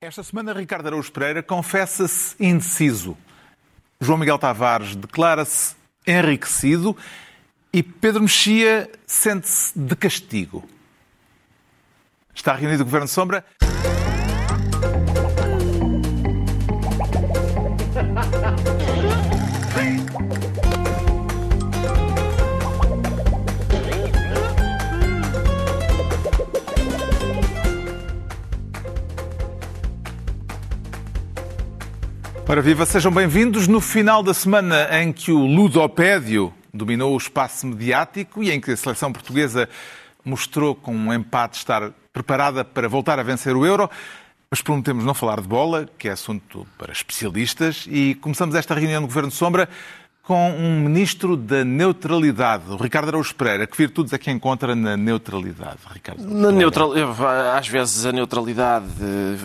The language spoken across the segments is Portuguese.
Esta semana, Ricardo Araújo Pereira confessa-se indeciso. João Miguel Tavares declara-se enriquecido e Pedro Mexia sente-se de castigo. Está reunido o Governo de Sombra. Ora viva, sejam bem-vindos no final da semana em que o ludopédio dominou o espaço mediático e em que a seleção portuguesa mostrou com um empate estar preparada para voltar a vencer o Euro. Mas prometemos não falar de bola, que é assunto para especialistas, e começamos esta reunião do Governo de Sombra com um ministro da neutralidade, o Ricardo Araújo Pereira. Que virtudes é que encontra na neutralidade, Ricardo? Na neutral... Às vezes a neutralidade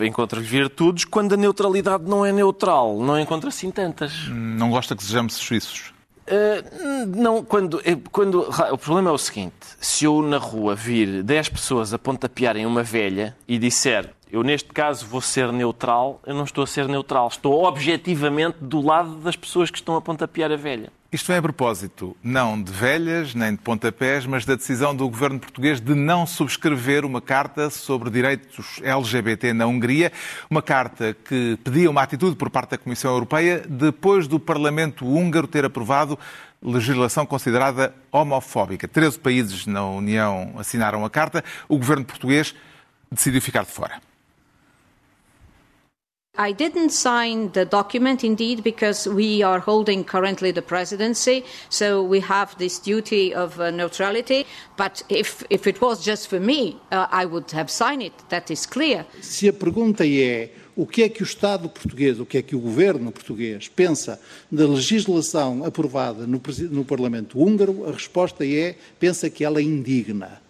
encontra virtudes, quando a neutralidade não é neutral, não encontra assim tantas. Não gosta que sejamos suíços? Uh, não, quando, eh, quando. O problema é o seguinte: se eu na rua vir 10 pessoas a pontapearem uma velha e disser eu neste caso vou ser neutral, eu não estou a ser neutral, estou objetivamente do lado das pessoas que estão a pontapear a velha. Isto é a propósito, não de velhas, nem de pontapés, mas da decisão do governo português de não subscrever uma carta sobre direitos LGBT na Hungria, uma carta que pedia uma atitude por parte da Comissão Europeia depois do Parlamento húngaro ter aprovado legislação considerada homofóbica. Treze países na União assinaram a carta, o governo português decidiu ficar de fora. I didn't sign the document indeed because we are holding currently the presidency, so we have this duty of uh, neutrality. But if, if it was just for me, uh, I would have signed it, that is clear. Se a pergunta é o que é que o Estado português, o que é que o governo português pensa da legislação aprovada no, no Parlamento húngaro, a resposta é pensa que ela é indigna.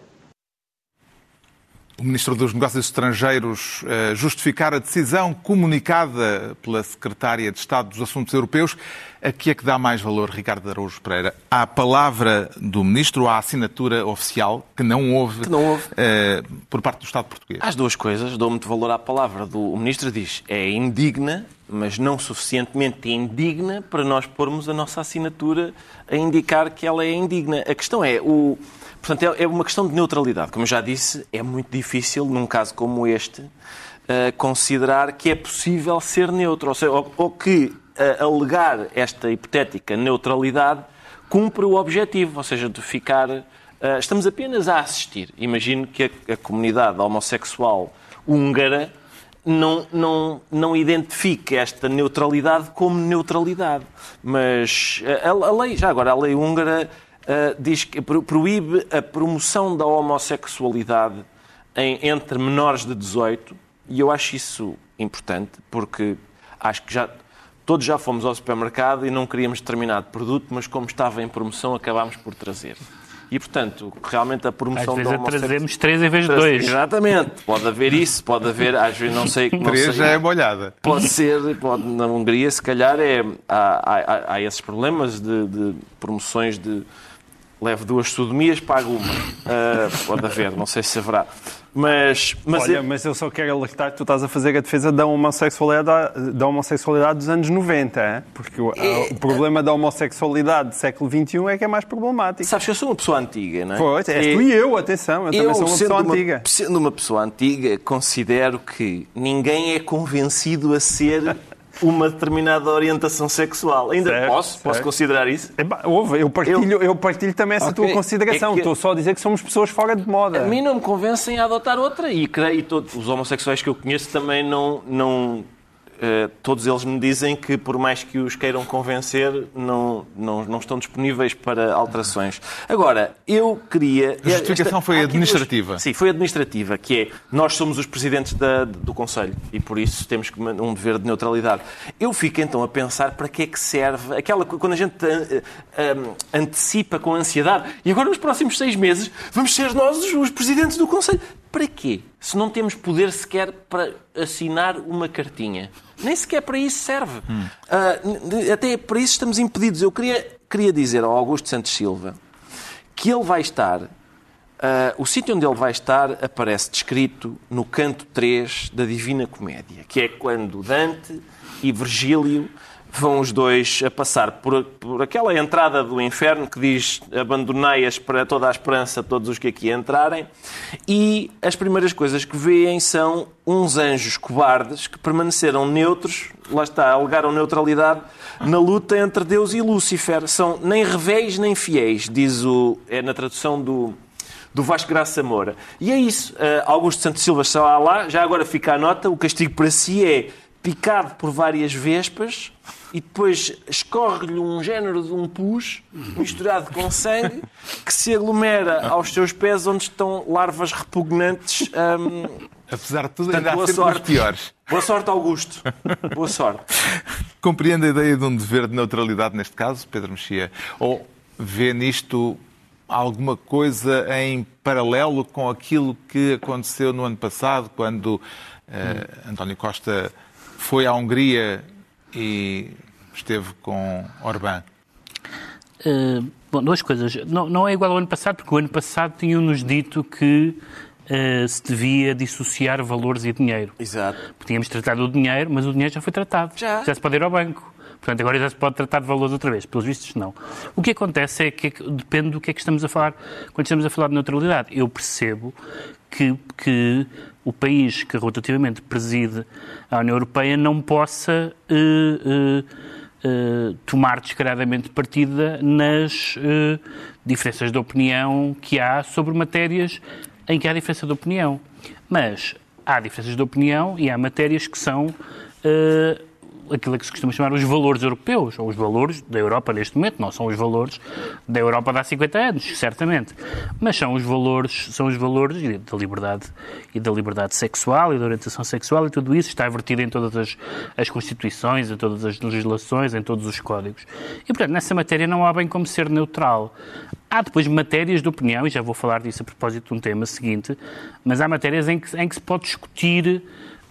O Ministro dos Negócios Estrangeiros eh, justificar a decisão comunicada pela Secretária de Estado dos Assuntos Europeus. A que é que dá mais valor, Ricardo Araújo Pereira? À palavra do Ministro ou à assinatura oficial, que não houve, que não houve. Uh, por parte do Estado português? As duas coisas. Dou muito valor à palavra do o Ministro. Diz é indigna, mas não suficientemente indigna para nós pormos a nossa assinatura a indicar que ela é indigna. A questão é, o, Portanto, é, é uma questão de neutralidade. Como já disse, é muito difícil, num caso como este, uh, considerar que é possível ser neutro. Ou, seja, ou, que uh, alegar esta hipotética neutralidade cumpre o objetivo, ou seja, de ficar. Uh, estamos apenas a assistir. Imagino que a, a comunidade homossexual húngara não, não, não identifique esta neutralidade como neutralidade. Mas a, a lei, já agora, a lei húngara uh, diz que proíbe a promoção da homossexualidade em, entre menores de 18 e eu acho isso importante porque acho que já todos já fomos ao supermercado e não queríamos determinado produto, mas como estava em promoção acabámos por trazer. E, portanto, realmente a promoção às vezes da homossexualidade... trazemos três em vez de dois. Exatamente. Pode haver isso, pode haver, às vezes, não sei... Não três sei, já é molhada. Pode ser, pode, na Hungria, se calhar, é, há, há, há esses problemas de, de promoções de Levo duas sodomias, pago uma. Uh, pode haver, não sei se haverá. Mas, mas Olha, eu... mas eu só quero alertar que tu estás a fazer a defesa da homossexualidade, da homossexualidade dos anos 90, hein? porque o, é... o, problema da homossexualidade do século XXI é que é mais problemático. Sabes que eu sou uma pessoa antiga, não é? Pois, és e... tu e eu, atenção, eu, eu também sou uma pessoa uma, antiga. Sendo uma pessoa antiga, considero que ninguém é convencido a ser uma determinada orientação sexual. Ainda certo, posso? Certo. Posso considerar isso? É, ouve, eu, partilho, eu... eu partilho também essa okay. tua consideração. É que... Estou só a dizer que somos pessoas fora de moda. A mim não me convencem a adotar outra. E, creio, e todos os homossexuais que eu conheço também não, não Uh, todos eles me dizem que, por mais que os queiram convencer, não, não, não estão disponíveis para alterações. Agora, eu queria. A justificação esta, foi administrativa. Sim, foi administrativa, que é nós somos os presidentes da, do Conselho e por isso temos um dever de neutralidade. Eu fico então a pensar para que é que serve aquela. Quando a gente uh, uh, antecipa com ansiedade e agora nos próximos seis meses vamos ser nós os, os presidentes do Conselho. Para quê? Se não temos poder sequer para assinar uma cartinha. Nem sequer para isso serve. Hum. Uh, até para isso estamos impedidos. Eu queria, queria dizer ao Augusto Santos Silva que ele vai estar Uh, o sítio onde ele vai estar aparece descrito no canto 3 da Divina Comédia, que é quando Dante e Virgílio vão os dois a passar por, por aquela entrada do inferno que diz abandonai-as para toda a esperança todos os que aqui entrarem e as primeiras coisas que veem são uns anjos cobardes que permaneceram neutros, lá está, alegaram neutralidade na luta entre Deus e Lúcifer. São nem revéis nem fiéis, diz o, é na tradução do, do Vasco Graça Moura. E é isso. Uh, Augusto Santos Silva está lá, já agora fica a nota, o castigo para si é picado por várias vespas e depois escorre-lhe um género de um pus misturado com sangue que se aglomera aos seus pés onde estão larvas repugnantes. Um... Apesar de tudo, Portanto, ainda há sempre sorte. os piores. Boa sorte, Augusto. Boa sorte. Compreende a ideia de um dever de neutralidade neste caso, Pedro Mexia? Ou vê nisto alguma coisa em paralelo com aquilo que aconteceu no ano passado, quando uh, António Costa foi à Hungria e esteve com Orbán? Uh, bom, duas coisas. Não, não, é igual ao ano passado, porque o ano passado tinham-nos dito que uh, se devia dissociar valores e dinheiro. Exato. Porque tínhamos tratado o dinheiro, mas o dinheiro já foi tratado. Já. Já se pode ir ao banco. Portanto, agora já se pode tratar de valores outra vez. Pelos vistos, não. O que acontece é que depende do que é que estamos a falar quando estamos a falar de neutralidade. Eu percebo que, que o país que rotativamente preside a União Europeia não possa uh, uh, uh, tomar descaradamente partida nas diferenças de opinião que há sobre matérias em que há diferença de opinião. Mas há diferenças de opinião e há matérias que são aquilo que se costuma chamar os valores europeus, ou os valores da Europa neste momento, não são os valores da Europa de há 50 anos, certamente, mas são os valores, são os valores da liberdade e da liberdade sexual e da orientação sexual e tudo isso está vertido em todas as, as constituições, em todas as legislações, em todos os códigos. E, portanto, nessa matéria não há bem como ser neutral. Há depois matérias de opinião, e já vou falar disso a propósito de um tema seguinte, mas há matérias em que, em que se pode discutir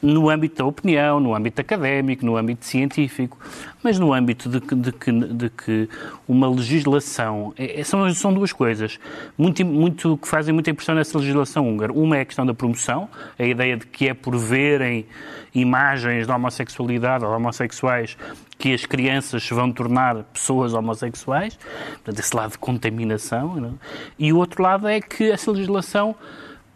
no âmbito da opinião, no âmbito académico, no âmbito científico, mas no âmbito de que, de que, de que uma legislação. É, é, são, são duas coisas muito, muito, que fazem muita impressão nessa legislação húngara. Uma é a questão da promoção, a ideia de que é por verem imagens de homossexualidade ou homossexuais que as crianças se vão tornar pessoas homossexuais, portanto, esse lado de contaminação. Não? É? E o outro lado é que essa legislação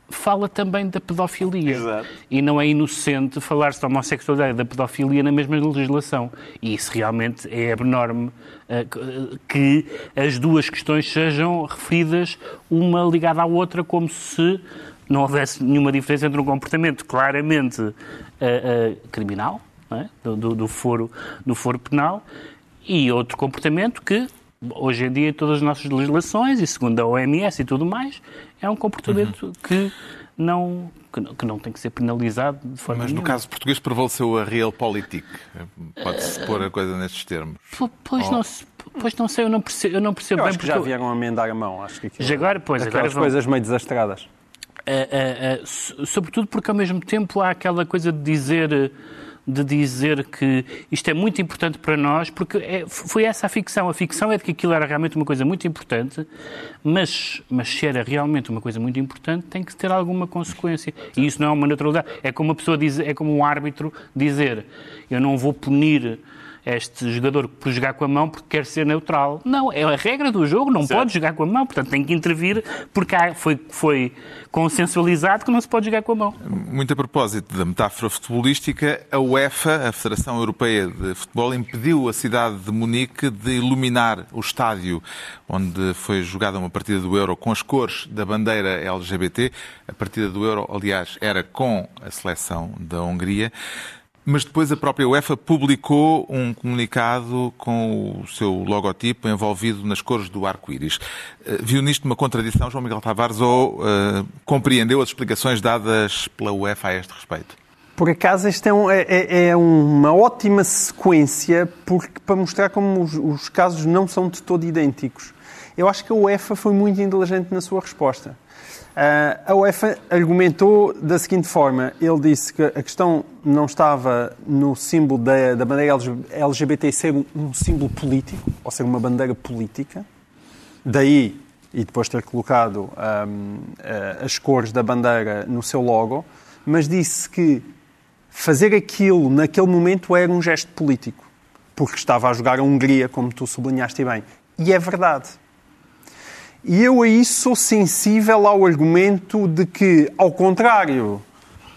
fala também da pedofilia. Exato. E não é inocente falar-se da homossexualidade e da pedofilia na mesma legislação. E isso realmente é abnorme uh, que as duas questões sejam referidas uma ligada à outra como se não houvesse nenhuma diferença entre um comportamento claramente uh, uh, criminal, é? do, do, do, foro, do foro penal, e outro comportamento que hoje em dia, em todas as nossas legislações, e segundo a OMS e tudo mais, é um comportamento uhum. que não, que não, tem que ser penalizado de forma Mas no nenhuma. caso português prevaleceu a realpolitik. Pode-se pôr a coisa nestes termos. Pois, oh. não, pois não sei, eu não percebo, eu não percebo eu bem. Acho que já vieram a amendar a mão. Acho que já agora, pois, aquelas agora coisas meio desastradas. Uh, uh, uh, sobretudo porque ao mesmo tempo há aquela coisa de dizer de dizer que isto é muito importante para nós, porque é, foi essa a ficção. A ficção é de que aquilo era realmente uma coisa muito importante, mas, mas se era realmente uma coisa muito importante, tem que ter alguma consequência. E isso não é uma naturalidade. É como uma pessoa diz, é como um árbitro dizer: eu não vou punir este jogador por jogar com a mão porque quer ser neutral. Não, é a regra do jogo, não certo. pode jogar com a mão, portanto tem que intervir porque há, foi, foi consensualizado que não se pode jogar com a mão. Muito a propósito da metáfora futebolística, a UEFA, a Federação Europeia de Futebol, impediu a cidade de Munique de iluminar o estádio onde foi jogada uma partida do Euro com as cores da bandeira LGBT. A partida do Euro, aliás, era com a seleção da Hungria. Mas depois a própria UEFA publicou um comunicado com o seu logotipo envolvido nas cores do arco-íris. Eh, viu nisto uma contradição, João Miguel Tavares, ou uh, compreendeu as explicações dadas pela UEFA a este respeito? Por acaso, esta é, um, é, é, é, uma ótima sequência porque, para mostrar como os, os casos não são de todo idênticos. Eu acho que a UEFA foi muito inteligente na sua resposta. Uh, a UEFA argumentou da seguinte forma: ele disse que a questão não estava no símbolo da, da bandeira LGBT ser um, um símbolo político, ou ser uma bandeira política. Daí e depois ter colocado hum, as cores da bandeira no seu logo, mas disse que fazer aquilo naquele momento era um gesto político, porque estava a jogar a Hungria, como tu sublinhaste bem. E é verdade. E eu aí sou sensível ao argumento de que, ao contrário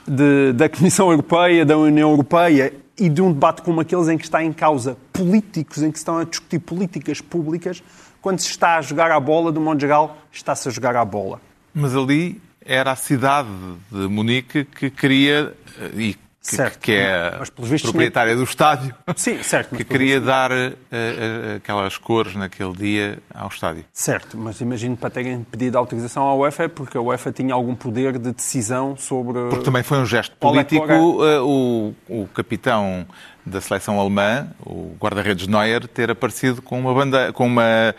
de, da Comissão Europeia, da União Europeia e de um debate como aqueles em que está em causa políticos, em que estão a discutir políticas públicas, quando se está a jogar a bola, do modo geral, está-se a jogar a bola. Mas ali era a cidade de Munique que queria, eh, e que, certo. que é mas, proprietária do estádio, Sim, certo, que queria dar uh, uh, aquelas cores naquele dia ao estádio. Certo, mas imagino para terem pedido autorização à UEFA é porque a UEFA tinha algum poder de decisão sobre... Porque também foi um gesto político. Uh, o, o capitão da seleção alemã, o guarda-redes Neuer, ter aparecido com uma, banda, com uma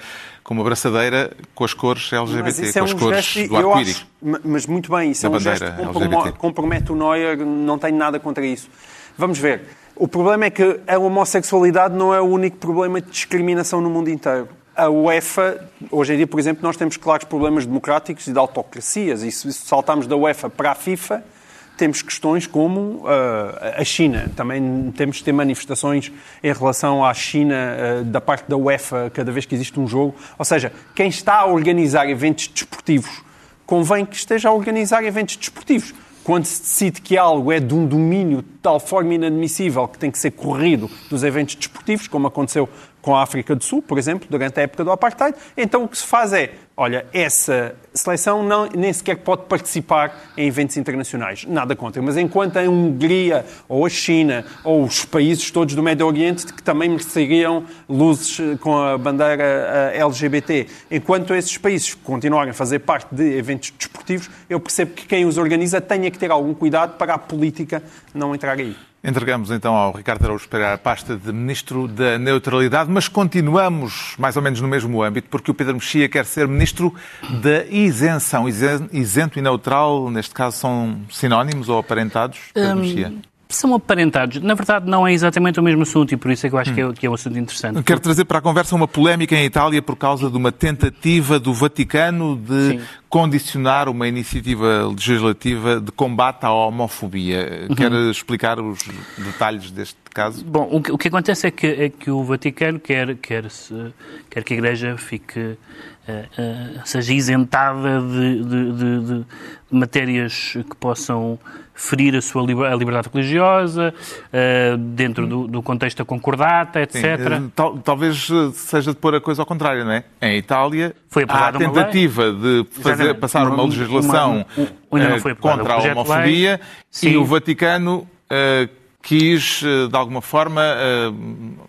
com uma braçadeira com as cores LGBT, com é as cores gesto, do arco-íris. Mas muito bem, isso é um gesto que compromete o Neuer, não tenho nada contra isso. Vamos ver. O problema é que a homossexualidade não é o único problema de discriminação no mundo inteiro. A UEFA, hoje em dia, por exemplo, nós temos claros problemas democráticos e de autocracias. E se saltamos da UEFA para a FIFA, temos questões como uh, a China. Também temos de ter manifestações em relação à China uh, da parte da UEFA cada vez que existe um jogo. Ou seja, quem está a organizar eventos desportivos convém que esteja a organizar eventos desportivos. Quando se decide que algo é de um domínio de tal forma inadmissível que tem que ser corrido dos eventos desportivos, como aconteceu com a África do Sul, por exemplo, durante a época do Apartheid, então o que se faz é olha, essa seleção não, nem sequer pode participar em eventos internacionais. Nada contra. Mas enquanto a Hungria, ou a China, ou os países todos do Médio Oriente, que também mereceriam luzes eh, com a bandeira eh, LGBT, enquanto esses países continuarem a fazer parte de eventos desportivos, eu percebo que quem os organiza tenha que ter algum cuidado para a política não entrar aí. Entregamos então ao Ricardo Araújo Pereira a pasta de Ministro da Neutralidade, mas continuamos mais ou menos no mesmo âmbito, porque o Pedro Mexia quer ser Ministro da Isenção. Isento e neutral, neste caso, são sinónimos ou aparentados, Pedro um, Mexia? São aparentados. Na verdade, não é exatamente o mesmo assunto e por isso é que eu acho hum. que, é, que, é, um assunto interessante. Quero trazer para a conversa uma polémica em Itália por causa de uma tentativa do Vaticano de Sim. condicionar uma iniciativa legislativa de combate à homofobia. Uhum. Quer explicar os detalhes deste caso? Bom, o que, o que acontece é que, é que, o Vaticano quer, quer, se, quer que a Igreja fique Uh, seja isentada de, de, de, de, matérias que possam ferir a sua a liberdade religiosa, uh, dentro do, do, contexto da concordata, etc. Sim, tal, talvez seja de pôr a coisa ao contrário, não é? Em Itália, foi há a tentativa de fazer, passar uma, legislação uma, uma, contra a homofobia e o Vaticano quis, eh, de alguma forma, eh,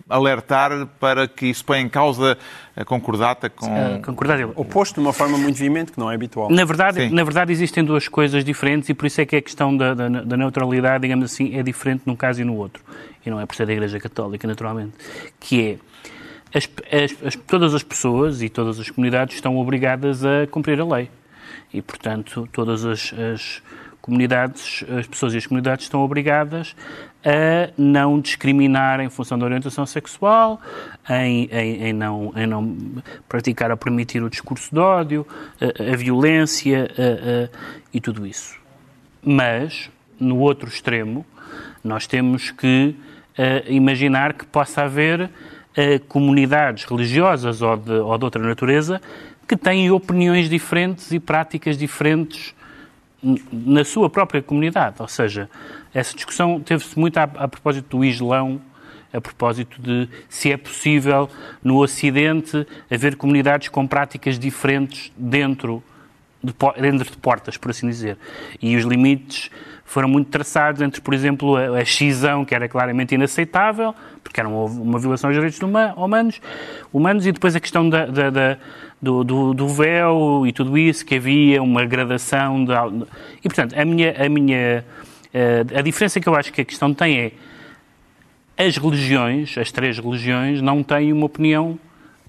alertar para que isso põe em causa a concordata com... A concordata. Oposto de uma forma muito veemente, que não é habitual. Na verdade, na verdade, existem duas coisas diferentes e por isso é que a questão da, da, da neutralidade, digamos assim, é diferente num caso e no outro. E não é por ser da Igreja Católica, naturalmente. Que é, as, as, as, todas as pessoas e todas as comunidades estão obrigadas a cumprir a lei. E, portanto, todas as, as comunidades, as pessoas e as comunidades estão obrigadas a não discriminar em função da orientação sexual, em, em, em não, em não praticar ou permitir o discurso de ódio, a, a violência a, a, e tudo isso. Mas, no outro extremo, nós temos que imaginar que possa haver comunidades religiosas ou de, ou de outra natureza que têm opiniões diferentes e práticas diferentes na sua própria comunidade. Ou seja, essa discussão teve-se muito a, a, propósito do Islão, a propósito de se é possível no Ocidente haver comunidades com práticas diferentes dentro de, dentro de portas, por assim dizer. E os limites foram muito traçados entre, por exemplo, a, a xisão, que era claramente inaceitável, porque era uma, uma violação aos direitos humanos, humanos, e depois a questão da, da, da do, do, do, véu e tudo isso, que havia uma gradação. De... E, portanto, a minha, a minha. Eh, a diferença que eu acho que a questão tem é. As religiões, as três religiões, não têm uma opinião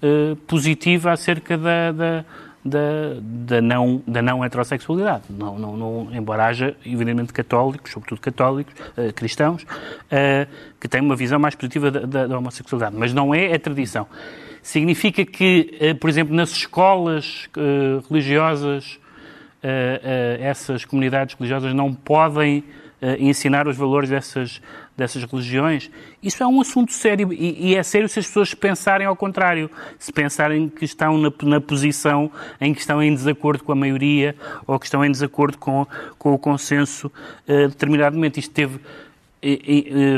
uh, positiva acerca da, da, da, da, não, da não heterossexualidade. Não, não, não, embora haja, evidentemente, católicos, sobretudo católicos, uh, cristãos, uh, que têm uma visão mais positiva da, da, da, homossexualidade. Mas não é a tradição. Significa que, uh, por exemplo, nas escolas religiosas, essas comunidades religiosas não podem ensinar os valores dessas, dessas religiões, isso é um assunto sério e, e, é sério se as pessoas pensarem ao contrário, se pensarem que estão na, na, posição em que estão em desacordo com a maioria ou que estão em desacordo com, com o consenso uh, determinadamente. Isto teve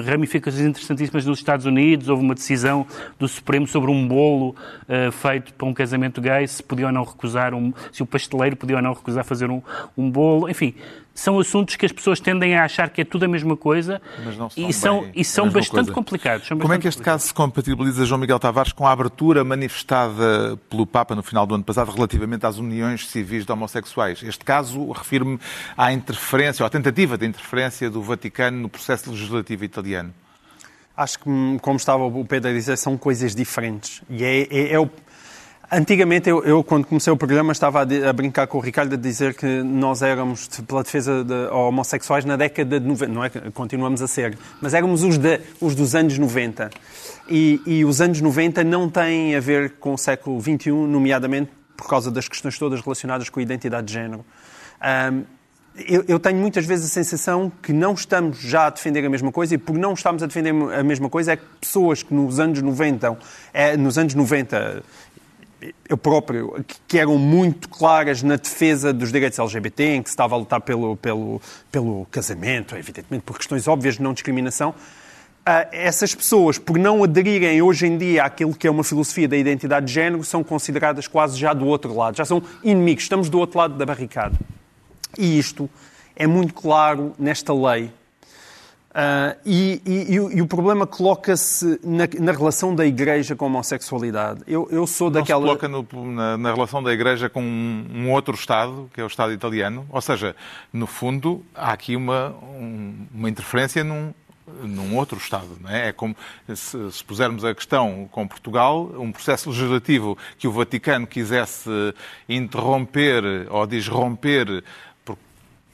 ramificações interessantíssimas nos Estados Unidos. Houve uma decisão do Supremo sobre um bolo uh, feito para um casamento gay, se podia ou não recusar, um, se o pasteleiro podia ou não recusar fazer um, um bolo. Enfim, são assuntos que as pessoas tendem a achar que é tudo a mesma coisa e são, e são bastante coisa. complicados. São Como bastante é que este caso se compatibiliza, João Miguel Tavares, com a abertura manifestada pelo Papa no final do ano passado relativamente às uniões civis de homossexuais? Este caso refere-me à interferência, ou à tentativa de interferência do Vaticano no processo legislativo italiano. Acho que, como estava o Pedro a dizer, são coisas diferentes. E é, é, é o Antigamente, eu, eu, quando comecei o programa, estava a, a, brincar com o Ricardo a dizer que nós éramos pela defesa de homossexuais na década de 90. Não é continuamos a ser, mas éramos os, de, os dos anos 90. E, e, os anos 90 não têm a ver com o século XXI, nomeadamente por causa das questões todas relacionadas com a identidade de género. Um, eu, eu, tenho muitas vezes a sensação que não estamos já a defender a mesma coisa e por não estarmos a defender a mesma coisa é que pessoas que nos anos 90, é, nos anos 90 eu próprio, que eram muito claras na defesa dos direitos LGBT, em que se estava a lutar pelo, pelo, pelo casamento, evidentemente por questões óbvias de não discriminação, Uh, essas pessoas, por não aderirem hoje em dia àquilo que é uma filosofia da identidade de género, são consideradas quase já do outro lado, já são inimigos, estamos do outro lado da barricada. E isto é muito claro nesta lei Uh, e, e, e, o problema coloca-se na, na, relação da Igreja com a homossexualidade. Eu, eu sou Não daquela. Se coloca no, na, na, relação da Igreja com um, um, outro Estado, que é o Estado italiano. Ou seja, no fundo, há aqui uma, um, uma interferência num, num outro Estado. Não é? é como se, se pusermos a questão com Portugal, um processo legislativo que o Vaticano quisesse interromper ou disromper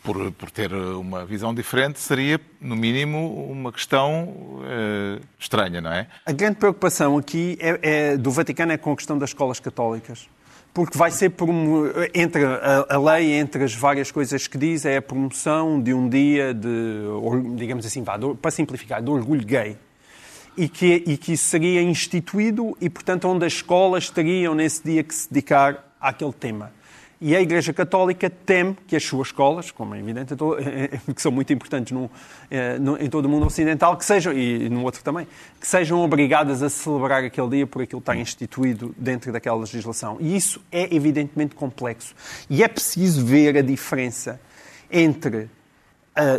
por, por ter uma visão diferente, seria, no mínimo, uma questão uh, estranha, não é? A grande preocupação aqui é, é, do Vaticano é com a questão das escolas católicas. Porque vai ser, entre a, lei, entre as várias coisas que diz, é a promoção de um dia de, digamos assim, para simplificar, de orgulho gay. E que, e que isso seria instituído e, portanto, onde as escolas teriam nesse dia que se dedicar àquele tema. E a Igreja Católica teme que as suas escolas, como é evidente, que são muito importantes no, eh, em todo o mundo ocidental, que sejam, e no outro também, que sejam obrigadas a celebrar aquele dia por aquilo que está instituído dentro daquela legislação. E isso é evidentemente complexo. E é preciso ver a diferença entre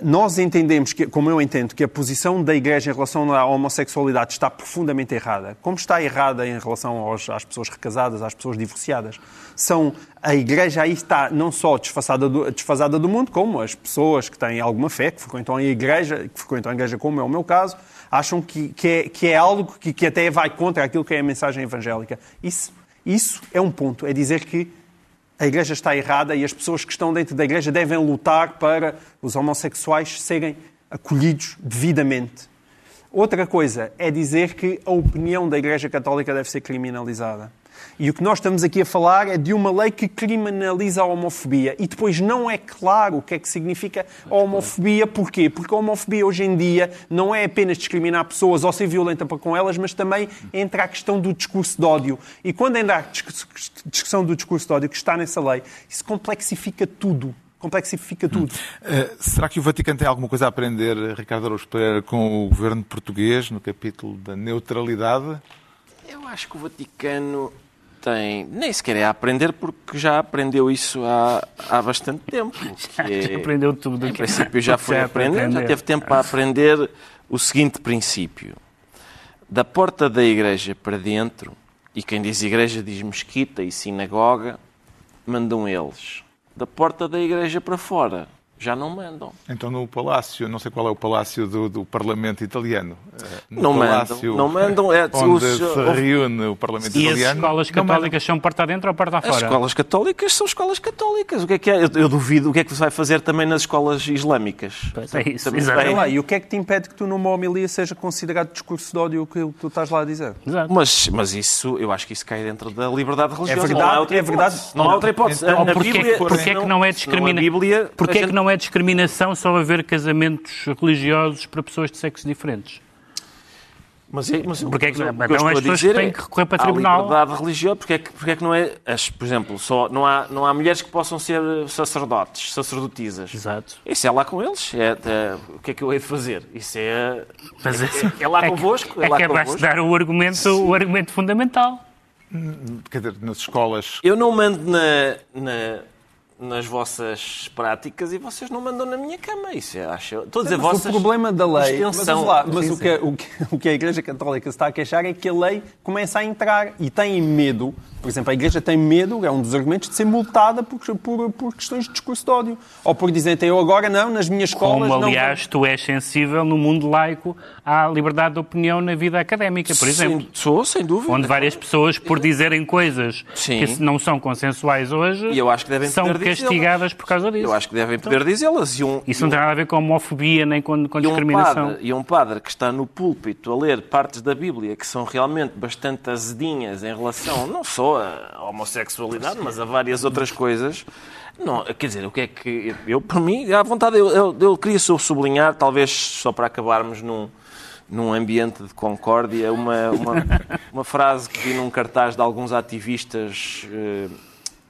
nós entendemos, que, como eu entendo, que a posição da Igreja em relação à homossexualidade está profundamente errada, como está errada em relação aos, às pessoas recasadas, às pessoas divorciadas. São, a Igreja aí está não só desfasada do, desfasada do mundo, como as pessoas que têm alguma fé, que frequentam a Igreja, que frequentam a Igreja, como é o meu caso, acham que, que, é, que é algo que, que até vai contra aquilo que é a mensagem evangélica. Isso, isso é um ponto, é dizer que a Igreja está errada e as pessoas que estão dentro da Igreja devem lutar para os homossexuais serem acolhidos devidamente. Outra coisa é dizer que a opinião da Igreja Católica deve ser criminalizada. E o que nós estamos aqui a falar é de uma lei que criminaliza a homofobia. E depois não é claro o que é que significa a homofobia. Porquê? Porque a homofobia hoje em dia não é apenas discriminar pessoas ou ser violenta para com elas, mas também entra a questão do discurso de ódio. E quando entra a discussão do discurso de ódio que está nessa lei, isso complexifica tudo complexifica tudo. Hum. Uh, será que o Vaticano tem alguma coisa a aprender, Ricardo Araújo Pereira, com o governo português no capítulo da neutralidade? Eu acho que o Vaticano tem. Nem sequer é a aprender, porque já aprendeu isso há, há bastante tempo. É, já aprendeu tudo. Em princípio, já foi aprender, aprender, já teve tempo para aprender o seguinte princípio: da porta da igreja para dentro, e quem diz igreja diz mesquita e sinagoga, mandam eles. Da porta da igreja para fora, já não mandam. Então no palácio, não sei qual é o palácio do, do Parlamento italiano. eh, no Não mandam, não mandam, é- onde os- se reúne o Parlamento E as italiano. escolas não mandam. católicas são porta dentro ou porta As fora? escolas católicas são escolas católicas. O que é que é? Eu, eu duvido o que é que se vai fazer também nas escolas islâmicas. Pois é isso, Olha lá, e o que é que te impede que tu numa homilia seja considerado discurso de ódio aquilo que tu estás lá a dizer? Exato. Mas, mas isso, eu acho que isso cai dentro da liberdade religiosa. verdade, não há outra é verdade. hipótese. Não há outra hipótese. Então, Na Ou porquê, Bíblia, porquê senão- que não é senão a discrimina... Bíblia, porquê a que não é discriminação só haver casamentos religiosos para pessoas de sexos diferentes? Mas, é, mas Porque é que- mas o então eu estou as a pessoas têm é, que recorrer para tribunal. liberdade religiosa, porque é que, porque é que não é, as, por exemplo, só, não, há, não há mulheres que possam ser sacerdotes, sacerdotisas. Exato. Isso é lá com eles. É, é, o que é que eu hei de fazer? Isso é, Mas é, é- é lá é que- convosco. É, É lá que convosco. dar o argumento, o argumento fundamental. Quer dizer, nas escolas. Eu não mando na, na- nas vossas práticas e vocês não mandam na minha cama. Isso é, acho. Estou a dizer, Mas vossas. o problema da lei. Mas, extensão. ouve lá, mas Sim, o, que, o, que, o que a Igreja Católica se está a queixar é que a lei começa a entrar e tem medo. Por exemplo, a Igreja tem medo, é um dos argumentos, de ser multada por, por, por questões de discurso de ódio. Ou por dizerem, eu agora não, nas minhas escolas. Como, não aliás, tu és sensível no mundo laico à liberdade de opinião na vida académica, por exemplo. Sim, sou, sem dúvida. Onde várias pessoas, por dizerem coisas Sim. que não são consensuais hoje, E eu acho que devem são. Castigadas por causa disso. Eu acho que devem poder dizê-las. E um, Isso não um- tem nada a ver com homofobia nem com, com e um, discriminação. padre, e um padre que está no púlpito a ler partes da Bíblia que são realmente bastante azedinhas em relação não só à homossexualidade, mas a várias outras coisas. Não, quer dizer, o que é que. Eu, por mim, à vontade, eu, eu, eu queria só sublinhar, talvez só para acabarmos num, num ambiente de concórdia, uma, uma, uma frase que vi num cartaz de alguns ativistas eh,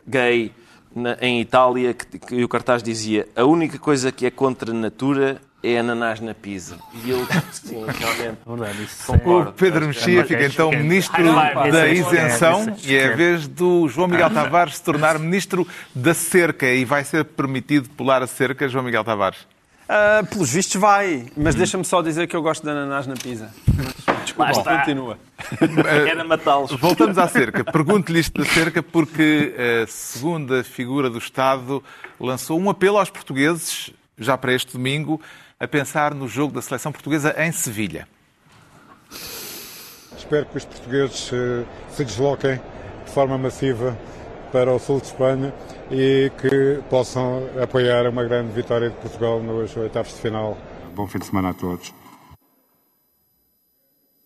gay na- em Itália, que, que o cartaz dizia: A única coisa que é contra a natura é ananás na pizza. E eu, sim, realmente. Verdade, isso Concordo. O Pedro Mexia fica então ministro Ah, da é isenção é e é a vez do João Miguel Tavares se tornar ministro da cerca e vai ser permitido pular a cerca, João Miguel Tavares. Ah, pelos vistos vai, mas deixa-me só dizer que eu gosto de ananás na pizza. Lá está. Continua. Era matá-los. Voltamos à cerca. Pergunto-lhe isto da cerca porque a segunda figura do Estado lançou um apelo aos portugueses, já para este domingo, a pensar no jogo da seleção portuguesa em Sevilha. Espero que os portugueses eh, se desloquem de forma massiva para o sul de Espanha e que possam apoiar uma grande vitória de Portugal nos oitavos de final. Bom fim de semana a todos.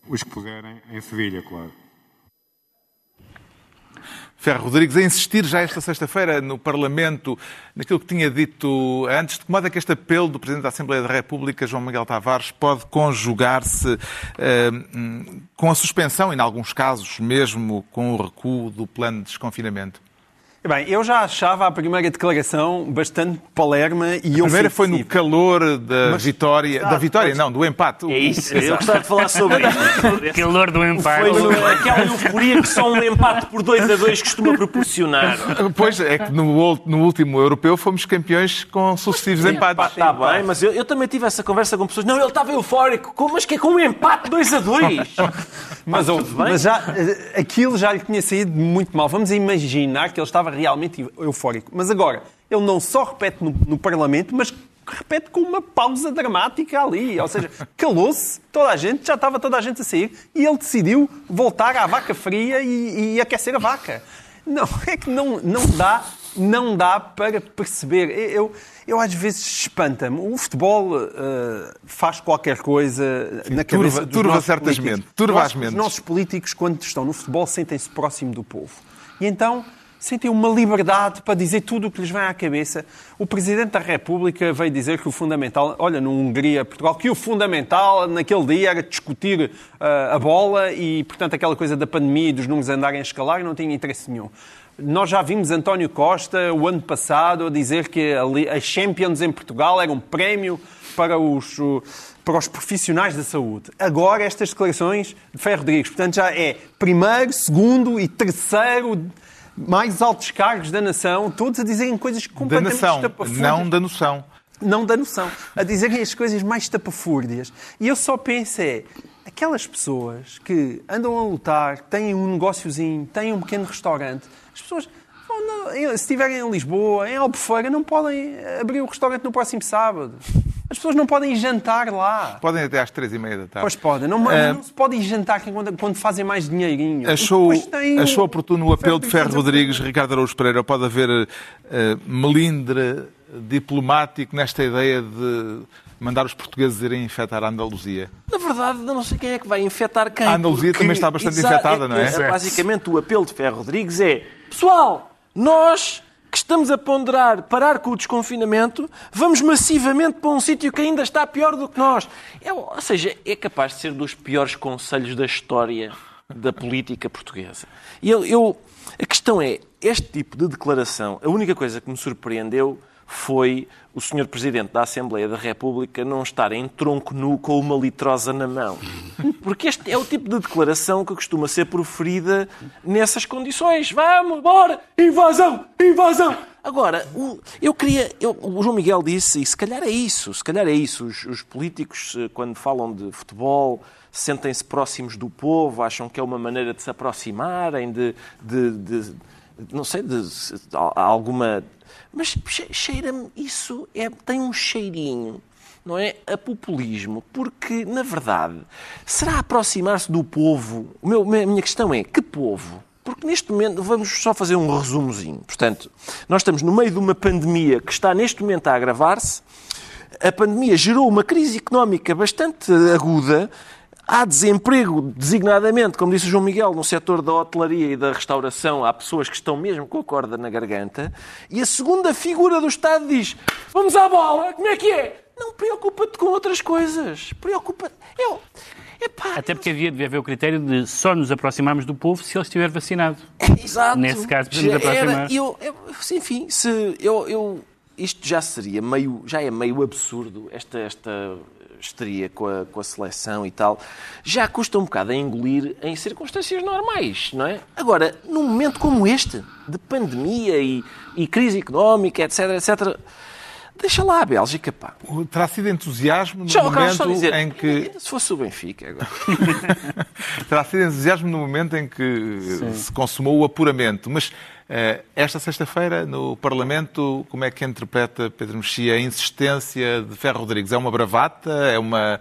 Os que puderem, em Sevilha, claro. Ferro Rodrigues a insistir já esta sexta-feira no Parlamento naquilo que tinha dito antes, de que modo é que este apelo do Presidente da Assembleia da República, João Miguel Tavares, pode conjugar-se eh, com a suspensão, e, em alguns casos, mesmo com o recuo do plano de desconfinamento? Bem, eu já achava a primeira declaração bastante palerma e A primeira foi no calor da vitória, da vitória, não, do empate. É isso. Eu gostava de falar sobre isso. Calor do empate. Foi no- aquela euforia que só um empate por 2 a 2 costuma proporcionar. Pois é que no, no último europeu fomos campeões com sucessivos empates. Está bem, mas eu, eu também tive essa conversa com pessoas. Não, ele estava eufórico. Como, mas que é com um empate 2 a 2? Mas, mas já, eh, aquilo já lhe tinha saído muito mal. Vamos imaginar que ele estava realmente eufórico. Mas agora, ele não só repete no, no Parlamento, mas repete com uma pausa dramática ali. Ou seja, calou-se toda a gente, já estava toda a gente a sair, e ele decidiu voltar à vaca fria e, e aquecer a vaca. Não, é que não, não dá. Não dá para perceber. Eu, eu às vezes espanta-me. O futebol eh, faz qualquer coisa na cabeça turva- dos turva nossos certas políticos. turva mentes. Os nossos políticos, quando estão no futebol, sentem-se próximo do povo. E então sentem uma liberdade para dizer tudo o que lhes vem à cabeça. O Presidente da República veio dizer que o fundamental, olha, no Hungria, Portugal, que o fundamental naquele dia era discutir ah, a bola e, portanto, aquela coisa da pandemia e dos números andarem a escalar não tinha interesse nenhum. Nós já vimos António Costa, o ano passado, a dizer que a Champions em Portugal era um prémio para os, para os profissionais da saúde. Agora, estas declarações de Ferro Rodrigues, portanto, já é primeiro, segundo e terceiro mais altos cargos da nação, todos a dizerem coisas Da completamente nação, estapafúrdias não da noção. não da noção, a dizerem as coisas mais estapafúrdias. E eu só penso é, aquelas pessoas que andam a lutar, têm um negóciozinho, têm um pequeno restaurante, as pessoas Não, não, se estiverem em Lisboa, em Albufeira, não podem abrir o restaurante no próximo sábado. As pessoas não podem jantar lá. Podem até às três e meia da tarde. Pois podem. Não, uh, não se pode ir jantar quando, quando fazem mais dinheirinho. Achou, achou oportuno o apelo de Ferro Rodrigues, Ricardo Araújo Pereira. Pode haver uh, melindre diplomático nesta ideia de mandar os portugueses irem infectar a Andaluzia? Na verdade, não sei quem é que vai infectar quem. A Andaluzia porque... também está bastante infectada, não é? é? Basicamente, o apelo de Ferro Rodrigues é: pessoal, nós que estamos a ponderar parar com o desconfinamento, vamos massivamente para um sítio que ainda está pior do que nós. É, ou seja, é capaz de ser dos piores conselhos da história da política portuguesa. E eu, eu, a questão é, este tipo de declaração, a única coisa que me surpreendeu foi o Sr. Presidente da Assembleia da República não estar em tronco nu com uma litrosa na mão. Porque este é o tipo de declaração que costuma ser proferida nessas condições. Vamos, bora! Invasão! Invasão! Agora, eu queria. Eu, o João Miguel disse, e se calhar é isso, se calhar é isso. Os, os políticos, eh, quando falam de futebol, sentem-se próximos do povo, acham que é uma maneira de se aproximarem, de, de, de não sei, de, alguma mas cheira-me, isso é, tem um cheirinho, não é? A populismo, porque, na verdade, será aproximar-se do povo? Meu, a minha questão é: que povo? Porque neste momento, vamos só fazer um resumozinho. Portanto, nós estamos no meio de uma pandemia que está neste momento a agravar-se. A pandemia gerou uma crise económica bastante aguda Há desemprego, designadamente, como disse o João Miguel, no setor da hotelaria e da restauração, há pessoas que estão mesmo com a corda na garganta. E a segunda figura do Estado diz: Vamos à bola, como é que é? Não preocupa-te com outras coisas. Preocupa-te. Eu. Epá, Até porque havia de haver o critério de só nos aproximarmos do povo se ele estiver vacinado. Exato. Nesse caso, podemos aproximar. Eu, eu, enfim, se eu, eu, isto já seria meio, já é meio absurdo esta, esta estaria com a, com a seleção e tal, já custa um bocado a engolir em circunstâncias normais, não é? Agora, num momento como este, de pandemia e, e crise económica, etc, etc, Deixa lá a Bélgica, pá. Terá sido entusiasmo no Já, momento dizer, em que... Se fosse o Benfica agora. Terá sido entusiasmo no momento em que Sim. se consumou o apuramento. Mas uh, esta sexta-feira, no Parlamento, como é que interpreta, Pedro Mexia, a insistência de Ferro Rodrigues? É uma bravata? É uma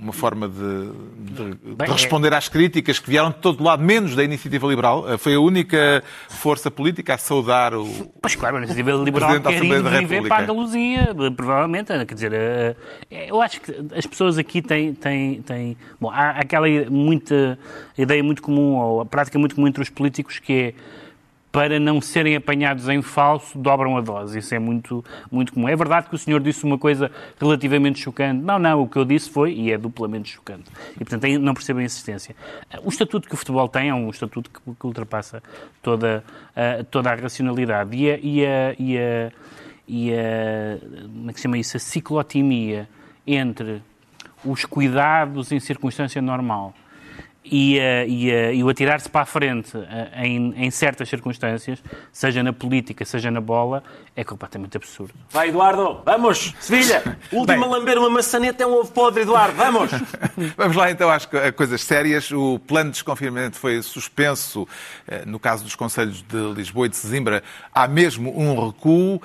uma forma de, de, Bem, de responder é... às críticas que vieram de todo lado, menos da Iniciativa Liberal. Eh, foi a única força política a saudar o. Pois claro, a Iniciativa Liberal quer ir viver para a Andaluzia, provavelmente. Quer dizer, eh, eu acho que as pessoas aqui têm. têm, têm bom, há aquela muita ideia muito comum, ou a prática muito comum entre os políticos, que é para não serem apanhados em falso, dobram a dose. Isso é muito, muito comum. É verdade que o senhor disse uma coisa relativamente chocante. Não, não, o que eu disse foi, e é duplamente chocante. E, portanto, não percebo a insistência. O estatuto que o futebol tem é um estatuto que, que ultrapassa toda, uh, toda a racionalidade. E a, e a, e a, e a, como é que se chama isso? A ciclotimia entre os cuidados em circunstância normal e, e, e o atirar-se para a frente em, em, certas circunstâncias, seja na política, seja na bola, é completamente absurdo. Vai, Eduardo, vamos! Sevilha! Última a lamber uma maçaneta é um ovo podre, Eduardo, vamos! vamos lá então às coisas sérias. O plano de desconfinamento foi suspenso no caso dos Conselhos de Lisboa e de Sesimbra. Há mesmo um recuo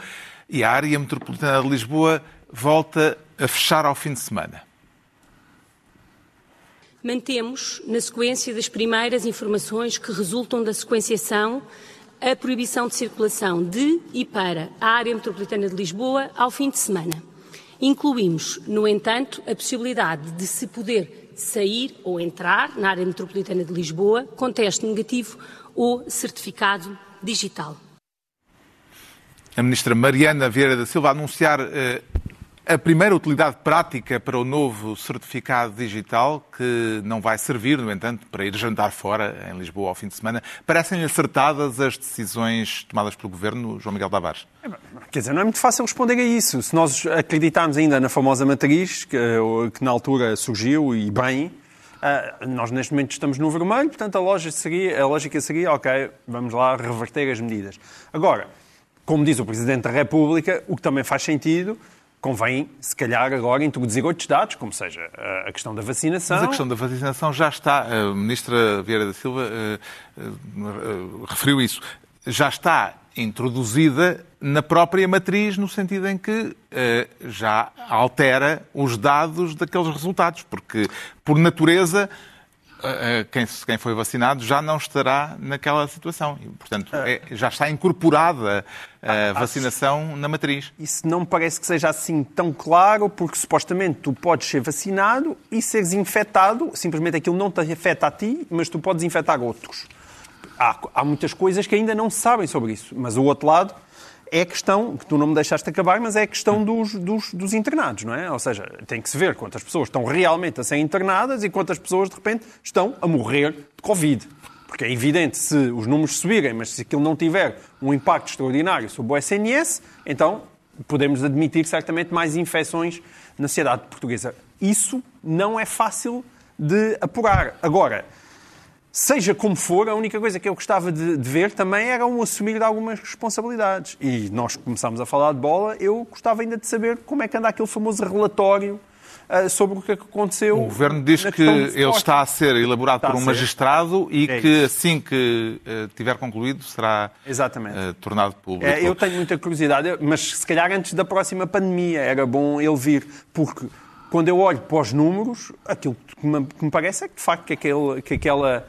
e a área metropolitana de Lisboa volta a fechar ao fim de semana mantemos, na sequência das primeiras informações que resultam da sequenciação, a proibição de circulação de e para a área metropolitana de Lisboa ao fim de semana. Incluímos, no entanto, a possibilidade de se poder sair ou entrar na área metropolitana de Lisboa com teste negativo ou certificado digital. A ministra Mariana Vieira da Silva anunciar eh, a primeira utilidade prática para o novo certificado digital, que não vai servir, no entanto, para ir jantar fora em Lisboa ao fim de semana, parecem acertadas as decisões tomadas pelo Governo, João Miguel Tavares? Quer dizer, não é muito fácil responder a isso. Se nós acreditarmos ainda na famosa matriz, que, que na altura surgiu, e bem, Uh, nós neste momento estamos no vermelho, portanto a lógica, seria, a lógica seria, ok, vamos lá reverter as medidas. Agora, como diz o Presidente da República, o que também faz sentido convém, se calhar, agora introduzir outros dados, como seja a questão da vacinação. Mas a questão da vacinação já está. A Ministra Vieira da Silva uh, referiu isso. já está introduzida na própria matriz, no sentido em que eh, já altera os dados daqueles resultados, porque, por natureza, eh, eh, quem, quem foi vacinado já não estará naquela situação. E, portanto, é, já está incorporada a vacinação na matriz. Isso não me parece que seja assim tão claro, porque supostamente tu podes ser vacinado e seres infectado, simplesmente aquilo não te afeta a ti, mas tu podes infectar outros. Há, há muitas coisas que ainda não se sabem sobre isso, mas o outro lado é a questão, que tu não me deixaste acabar, mas é a questão dos, dos, dos, internados, não é? Ou seja, tem que se ver quantas pessoas estão realmente a ser internadas e quantas pessoas, de repente, estão a morrer de Covid. Porque é evidente, se os números subirem, mas se aquilo não tiver um impacto extraordinário sobre o SNS, então podemos admitir certamente mais infecções na sociedade portuguesa. Isso não é fácil de apurar. Agora, Seja como for, a única coisa que eu gostava de, de, ver também era um assumir de algumas responsabilidades. E nós começámos a falar de bola, eu gostava ainda de saber como é que anda aquele famoso relatório uh, sobre o que aconteceu. O Governo diz que ele está a ser elaborado está por um magistrado e é que assim que uh, tiver concluído será uh, tornado público. É, eu tenho muita curiosidade, mas se calhar antes da próxima pandemia era bom ele vir, porque quando eu olho para os números, aquilo que me, que me parece é que de facto que, aquele, que aquela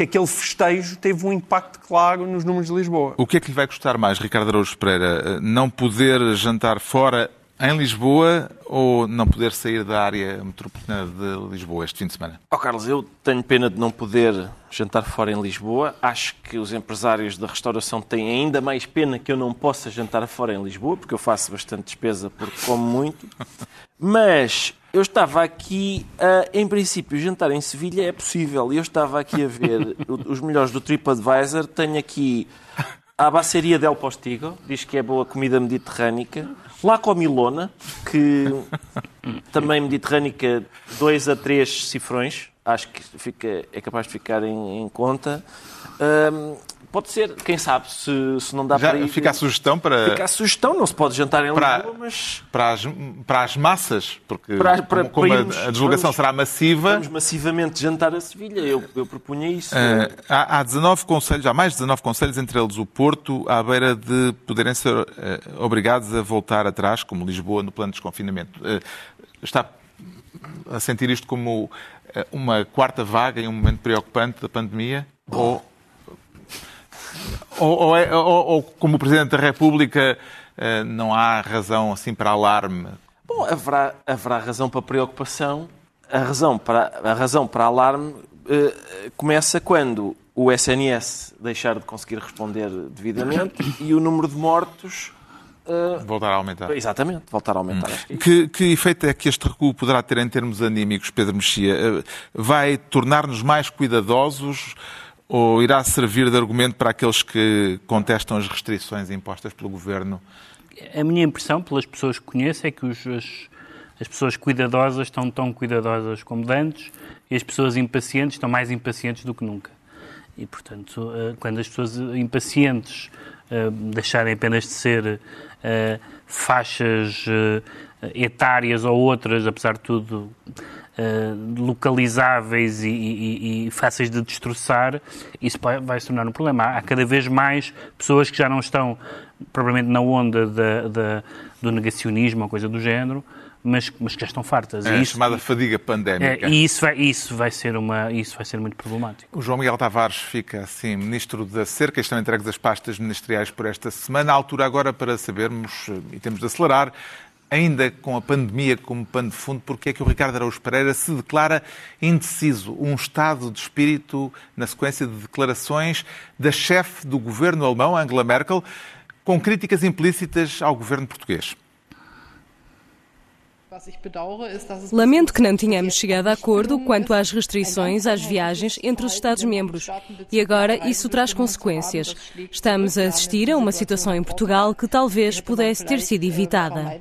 que aquele festejo teve um impacto claro nos números de Lisboa. O que é que lhe vai custar mais, Ricardo Araújo Pereira? Não poder jantar fora em Lisboa ou não poder sair da área metropolitana de Lisboa este fim de semana? Oh, Carlos, eu tenho pena de não poder jantar fora em Lisboa. Acho que os empresários da restauração têm ainda mais pena que eu não possa jantar fora em Lisboa, porque eu faço bastante despesa porque como muito. Mas eu estava aqui, uh, em princípio, jantar em Sevilha é possível. Eu estava aqui a ver os melhores do TripAdvisor. Tenho aqui a Baceria del Postigo, diz que é boa comida mediterrânica. Lá com a Milona, que também mediterrânica, 2 a 3 cifrões. Acho que fica, é capaz de ficar em, em conta. Um, Pode ser, quem sabe, se, se não dá Já para ir... Fica a sugestão para... Fica a sugestão, não se pode jantar em para, Lisboa, mas... Para as, para as massas, porque para, para, como, como irmos, a deslocação vamos, será massiva... Vamos massivamente jantar a Sevilha, eu, eu propunha isso. Uh, há, há 19 conselhos, há mais de 19 conselhos, entre eles o Porto, à beira de poderem ser uh, obrigados a voltar atrás, como Lisboa, no plano de desconfinamento. Uh, está a sentir isto como uma quarta vaga em um momento preocupante da pandemia? Ou ou, ou, é, ou, ou, como Presidente da República, eh, não há razão assim para alarme? Bom, haverá, haverá razão para preocupação. A razão para, a razão para alarme uh, começa quando o SNS deixar de conseguir responder devidamente e o número de mortos Uh, voltar a aumentar. Exatamente, voltar a aumentar. Hum. Que, que, efeito é que este recuo poderá ter em termos anímicos, Pedro Mexia? Uh, vai tornar-nos mais cuidadosos? ou irá servir de argumento para aqueles que contestam as restrições impostas pelo Governo? A minha impressão, pelas pessoas que conheço, é que os, as, as pessoas cuidadosas estão tão cuidadosas como antes e as pessoas impacientes estão mais impacientes do que nunca. E, portanto, eh, quando as pessoas impacientes eh, deixarem apenas de ser eh, faixas etárias ou outras, apesar de tudo, eh, localizáveis e, e, e, fáceis de destroçar, isso vai, se tornar um problema. Há, cada vez mais pessoas que já não estão propriamente na onda da, da, do negacionismo ou coisa do género, mas, mas que já estão fartas. É a isso, chamada fadiga pandémica. É, e isso vai, isso, vai ser uma, isso vai ser muito problemático. O João Miguel Tavares fica assim Ministro da Cerca, estão entregues as pastas ministeriais por esta semana. A altura agora para sabermos, e temos de acelerar, ainda com a pandemia como pano de fundo, porque é que o Ricardo Araújo Pereira se declara indeciso, um estado de espírito na sequência de declarações da chefe do governo alemão, Angela Merkel, com críticas implícitas ao governo português. Lamento que não tenhamos chegado a acordo quanto às restrições às viagens entre os Estados-membros. E agora isso traz consequências. Estamos a assistir a uma situação em Portugal que talvez pudesse ter sido evitada.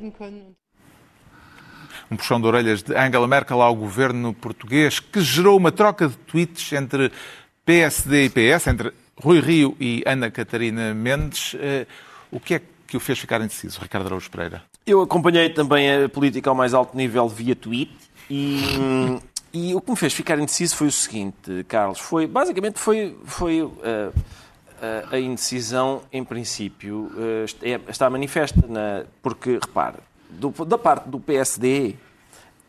Um puxão de orelhas de Angela Merkel ao governo português, que gerou uma troca de tweets entre PSD e PS, entre Rui Rio e Ana Catarina Mendes. Eh, o que é que o fez ficar indeciso, Ricardo Araújo Pereira? Eu acompanhei também a política ao mais alto nível via tweet e, e o que me fez ficar indeciso foi o seguinte, Carlos, foi basicamente foi, foi uh, a indecisão, em princípio, é, está manifesta, na, porque, repare, do, da parte do PSD,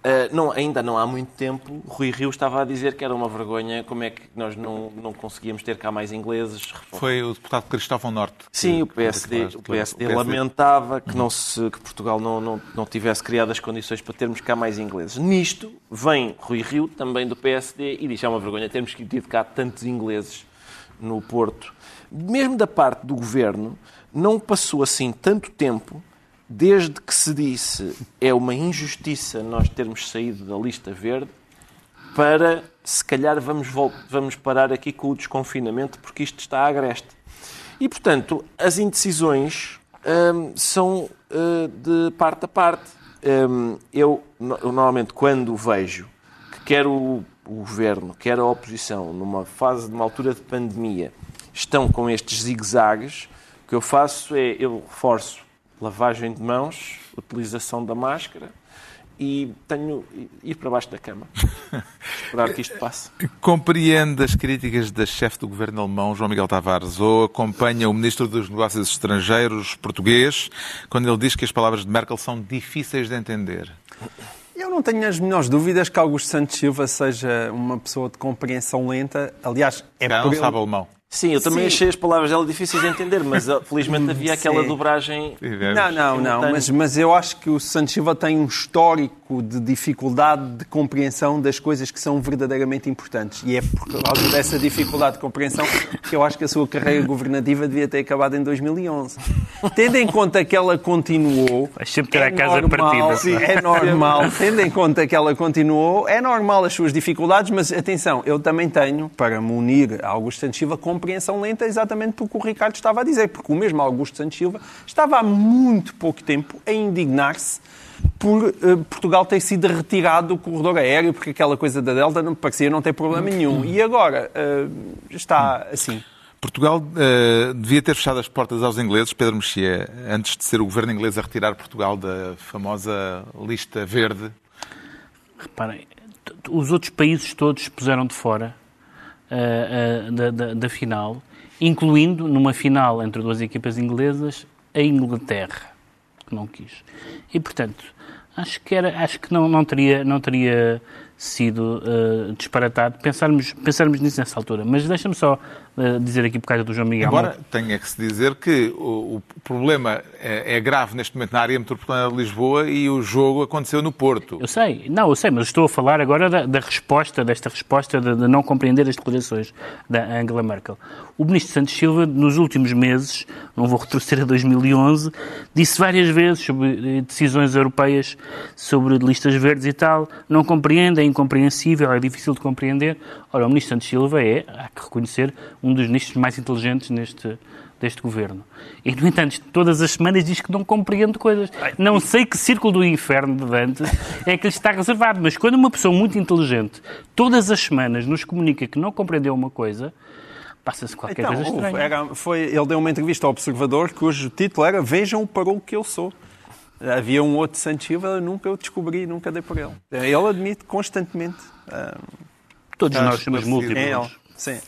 Uh, não, ainda não há muito tempo, Rui Rio estava a dizer que era uma vergonha como é que nós não, não conseguíamos ter cá mais ingleses. Foi o deputado Cristóvão Norte. Sim, o PSD, o PSD, lamentava que, não se, que Portugal não, não, não tivesse criado as condições para termos cá mais ingleses. Nisto vem Rui Rio, também do PSD, e diz que é uma vergonha termos tido cá tantos ingleses no Porto. Mesmo da parte do governo, não passou assim tanto tempo desde que se disse é uma injustiça nós termos saído da lista verde, para se calhar vamos, vamos parar aqui com o desconfinamento porque isto está agreste. E, portanto, as indecisões hum, são uh, de parte a parte. Um, eu, normalmente, quando vejo que quer o, o governo, quer a oposição, numa fase, numa altura de pandemia, estão com estes zigue-zagues, o que eu faço é, eu reforço lavagem de mãos, utilização da máscara e tenho ir para baixo da cama. Esperar que isto passe. Compreende as críticas da chefe do governo alemão, João Miguel Tavares, ou acompanha o ministro dos Negócios Estrangeiros português quando ele diz que as palavras de Merkel são difíceis de entender? Eu não tenho as menores dúvidas que Augusto Santos Silva seja uma pessoa de compreensão lenta. Aliás, é não por sabe alemão. Sim, eu também Sim. achei as palavras dela difíceis de entender, mas felizmente havia aquela Sim. dobragem. Não, não, não, mas, mas eu acho que o Santos Silva tem um histórico de dificuldade de compreensão das coisas que são verdadeiramente importantes. E é por causa dessa dificuldade de compreensão que eu acho que a sua carreira governativa devia ter acabado em 2011. Tendo em conta que ela continuou. Vai sempre ter é a casa normal, partida. É normal. Tendo em conta que ela continuou, é normal as suas dificuldades, mas atenção, eu também tenho, para me unir a Augusto Santos Silva, compreensão lenta exatamente porque o Ricardo estava a dizer, porque o mesmo Augusto Santos Silva estava há muito pouco tempo a indignar-se por uh, Portugal ter sido retirado do corredor aéreo, porque aquela coisa da Delta não parecia não ter problema nenhum. E agora uh, está assim. Portugal uh, devia ter fechado as portas aos ingleses, Pedro Mexia, antes de ser o governo inglês a retirar Portugal da famosa lista verde. Reparem, os outros países todos puseram de fora uh, da, da, da, final, incluindo numa final entre duas equipas inglesas, a Inglaterra, que não quis. E, portanto, acho que, era, acho que não, não, teria, não teria sido uh, disparatado pensarmos, pensarmos nisso nessa altura. Mas deixa-me só dizer aqui por causa do João Miguel. Agora, tenha que se dizer que o, o problema é, é, grave neste momento na área metropolitana de Lisboa e o jogo aconteceu no Porto. Eu sei, não, eu sei, mas estou a falar agora da, da resposta, desta resposta de, de, não compreender as declarações da Angela Merkel. O ministro Santos Silva, nos últimos meses, não vou retroceder a 2011, disse várias vezes sobre decisões europeias, sobre listas verdes e tal, não compreendem incompreensível, é difícil de compreender. Ora, o Ministro Santos Silva é, há que reconhecer, um dos ministros mais inteligentes neste, deste governo. E, no entanto, todas as semanas diz que não compreende coisas. Não sei que círculo do inferno de Dante é que lhe está reservado, mas quando uma pessoa muito inteligente todas as semanas nos comunica que não compreendeu uma coisa, passa-se qualquer então, coisa estranha. Era, foi, ele deu uma entrevista ao Observador cujo título era Vejam para o que eu sou. Havia um outro Silva, eu nunca o descobri, nunca dei por ele. Ele admite constantemente. Todos nós somos múltiplos. Sim.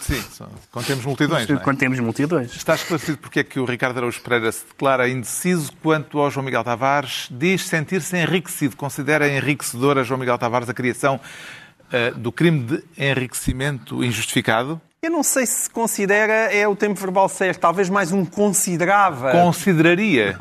Sim, contemos multidões. Não é? Contemos multidões. Está esclarecido porque é que o Ricardo Araújo Pereira se declara indeciso quanto ao João Miguel Tavares. Diz sentir-se enriquecido. Considera enriquecedora João Miguel Tavares a criação uh, do crime de enriquecimento injustificado? Eu não sei se considera, é o tempo verbal certo, talvez mais um considerava. Consideraria.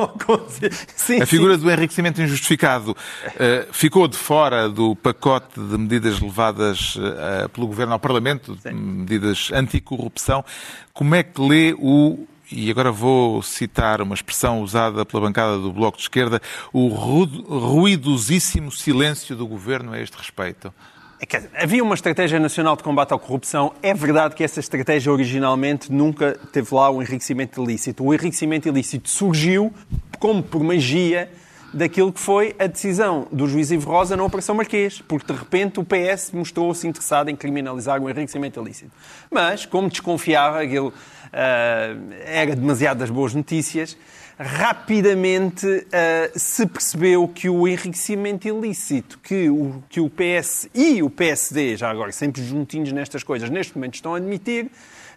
sim, a figura sim. do enriquecimento injustificado uh, ficou de fora do pacote de medidas levadas uh, pelo Governo ao Parlamento, sim. medidas anticorrupção. Como é que lê o e agora vou citar uma expressão usada pela bancada do Bloco de Esquerda, o ruidosíssimo silêncio do governo a este respeito. É havia uma estratégia nacional de combate à corrupção. É verdade que essa estratégia originalmente nunca teve lá o enriquecimento ilícito. O enriquecimento ilícito surgiu como por magia daquilo que foi a decisão do juiz Ivo Rosa na Operação Marquês, porque de repente o PS mostrou-se interessado em criminalizar o enriquecimento ilícito. Mas, como desconfiava, aquilo uh, era demasiado das boas notícias, rapidamente uh, se percebeu que o enriquecimento ilícito que o, que o PS e o PSD, já agora sempre juntinhos nestas coisas, neste momento estão a admitir,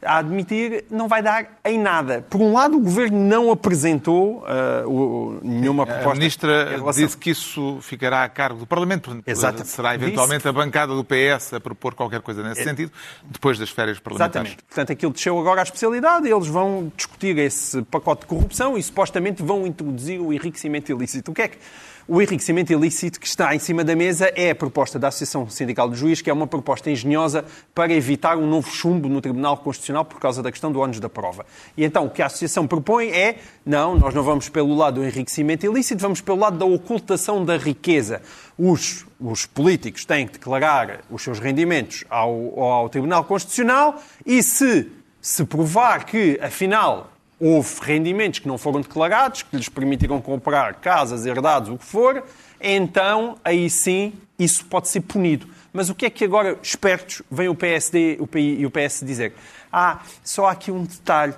a admitir, não vai dar em nada. Por um lado, o Governo não apresentou uh, o, nenhuma proposta. A Ministra relação... disse que isso ficará a cargo do Parlamento. Exato. Será eventualmente disse... a bancada do PS a propor qualquer coisa nesse é... sentido, depois das férias parlamentares. Exatamente. Portanto, aquilo desceu agora à especialidade, eles vão discutir esse pacote de corrupção e supostamente vão introduzir o enriquecimento ilícito. O que é que o enriquecimento ilícito que está em cima da mesa é a proposta da Associação Sindical de Juiz, que é uma proposta engenhosa para evitar um novo chumbo no Tribunal Constitucional por causa da questão do ônus da prova. E então o que a Associação propõe é, não, nós não vamos pelo lado do enriquecimento ilícito, vamos pelo lado da ocultação da riqueza. Os, os políticos têm que declarar os seus rendimentos ao, ao Tribunal Constitucional e se se provar que, afinal, houve rendimentos que não foram declarados, que lhes permitiram comprar casas, herdados, o que for, então aí sim isso pode ser punido. Mas o que é que agora, espertos, vem o PSD e o PS dizer? Ah, só há aqui um detalhe.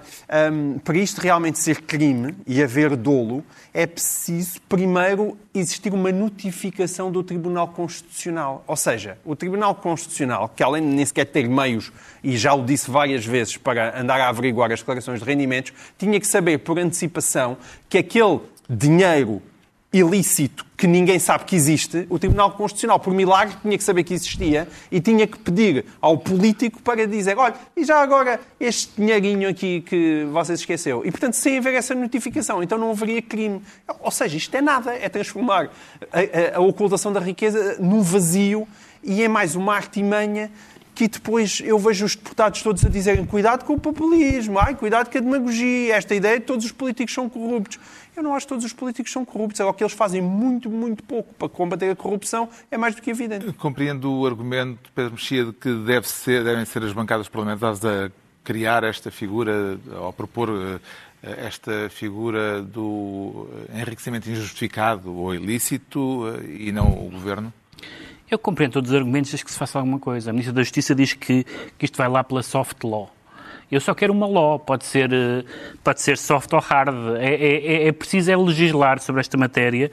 Um, para isto realmente ser crime e haver dolo, é preciso primeiro existir uma notificação do Tribunal Constitucional. Ou seja, o Tribunal Constitucional, que além de nem sequer ter meios, e já o disse várias vezes, para andar a averiguar as declarações de rendimentos, tinha que saber por antecipação que aquele dinheiro ilícito que ninguém sabe que existe, o Tribunal Constitucional, por milagre, tinha que saber que existia e tinha que pedir ao político para dizer: olha, e já agora este dinheirinho aqui que você esqueceu. E, portanto, sem haver essa notificação, então não haveria crime. Ou seja, isto é nada, é transformar a, a, a ocultação da riqueza num vazio e é mais uma artimanha que depois eu vejo os deputados todos a dizerem cuidado com o populismo, ai, cuidado com a demagogia, esta ideia de todos os políticos são corruptos. Eu não acho que todos os políticos são corruptos. É o que eles fazem muito, muito pouco para combater a corrupção é mais do que evidente. Compreendo o argumento, Pedro Mexia, de que deve ser, devem ser as bancadas parlamentares a criar esta figura, ou propor eh, esta figura do enriquecimento injustificado ou ilícito eh, e não o Governo? Eu compreendo todos os argumentos desde que se faça alguma coisa. A Ministra da Justiça diz que, que isto vai lá pela soft law. Eu só quero uma law, pode ser, eh, pode ser soft ou hard. É, é, é, é preciso é legislar sobre esta matéria.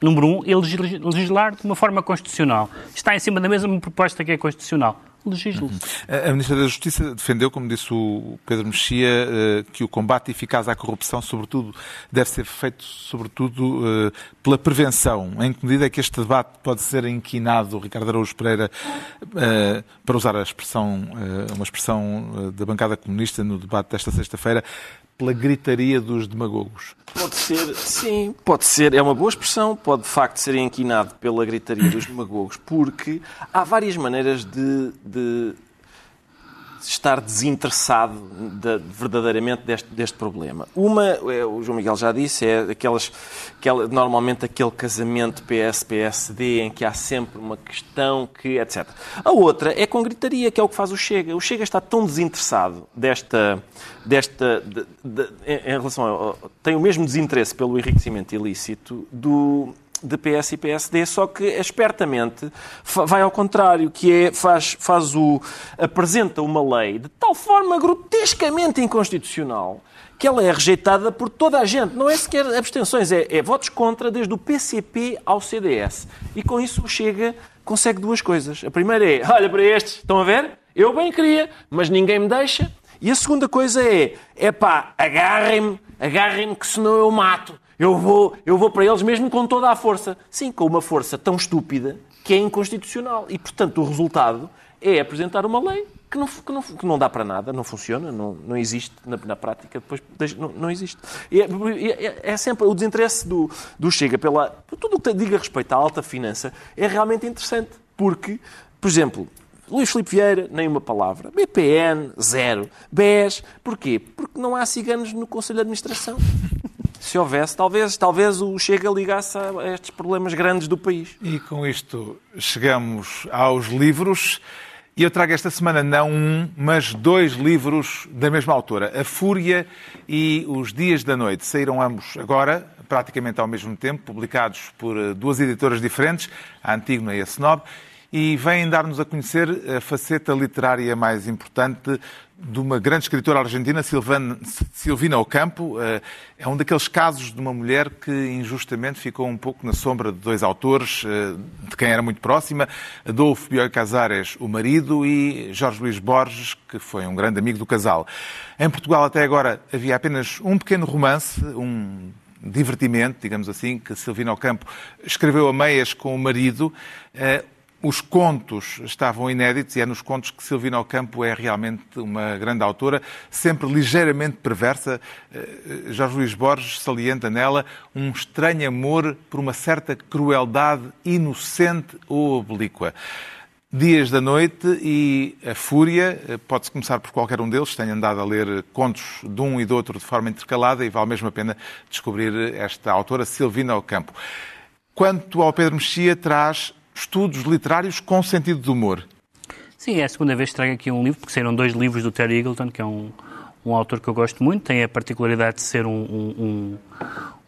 Número um, é legislar de uma forma constitucional. Está em cima da mesa uma proposta que é constitucional legisle. Uhum. A Ministra da Justiça defendeu, como disse o Pedro Mexia, eh, que o combate eficaz à corrupção, sobretudo, deve ser feito, sobretudo, eh, pela prevenção. Em que medida é que este debate pode ser inquinado, Ricardo Araújo Pereira, eh, para usar a expressão, uma expressão da bancada comunista no debate desta sexta-feira, pela gritaria dos demagogos? Pode ser, sim, pode ser. É uma boa expressão, pode de facto ser inquinado pela gritaria dos demagogos, porque há várias maneiras de, de estar desinteressado de, verdadeiramente deste, deste, problema. Uma, é, o João Miguel já disse, é aquelas, aquela, normalmente aquele casamento PS-PSD em que há sempre uma questão que, etc. A outra é com gritaria, que é o que faz o Chega. O Chega está tão desinteressado desta, desta de, de, em relação a, tem o mesmo desinteresse pelo enriquecimento ilícito do de PS e PSD, só que espertamente vai ao contrário, que é faz, faz o apresenta uma lei de tal forma grotescamente inconstitucional que ela é rejeitada por toda a gente. Não é sequer abstenções, é, é votos contra desde o PCP ao CDS. E com isso chega, consegue duas coisas. A primeira é, olha para estes, estão a ver? Eu bem queria, mas ninguém me deixa. E a segunda coisa é, é pá, agarrem-me, agarrem-me que senão eu mato. Eu vou, eu vou para eles mesmo com toda a força. Sim, com uma força tão estúpida que é inconstitucional. E, portanto, o resultado é apresentar uma lei que não, que não, que não dá para nada, não funciona, não, não existe na, na prática, depois não, não existe. É, é, é, sempre o desinteresse do, do Chega pela. Tudo o que diga respeito à alta finança é realmente interessante. Porque, por exemplo, Luís Filipe Vieira, nem uma palavra. BPN, zero. BES, porquê? Porque não há ciganos no Conselho de Administração. Se houvesse, talvez, talvez o Chega ligasse a estes problemas grandes do país. E com isto chegamos aos livros. E eu trago esta semana não um, mas dois livros da mesma autora. A Fúria e Os Dias da Noite. Saíram ambos agora, praticamente ao mesmo tempo, publicados por duas editoras diferentes, a Antígona e a Snob. e vem dar-nos a conhecer a faceta literária mais importante de uma grande escritora argentina, Silvana, Silvina Ocampo. Eh, é um daqueles casos de uma mulher que injustamente ficou um pouco na sombra de dois autores, eh, de quem era muito próxima, Adolfo Bioy Casares, o marido, e Jorge Luís Borges, que foi um grande amigo do casal. Em Portugal, até agora, havia apenas um pequeno romance, um divertimento, digamos assim, que Silvina Ocampo escreveu a meias com o marido. Os contos estavam inéditos e é nos contos que Silvina Ocampo é realmente uma grande autora, sempre ligeiramente perversa. Eh, Jorge Luís Borges salienta nela um estranho amor por uma certa crueldade inocente ou oblíqua. Dias da Noite e A Fúria, eh, pode-se começar por qualquer um deles, tenho andado a ler contos de um e do outro de forma intercalada e vale mesmo a pena descobrir esta autora, Silvina Ocampo. Quanto ao Pedro Mexia, traz estudos literários com sentido de humor. Sim, é a segunda vez que trago aqui um livro, porque saíram dois livros do Terry Eagleton, que é um, um autor que eu gosto muito, tem a particularidade de ser um, um,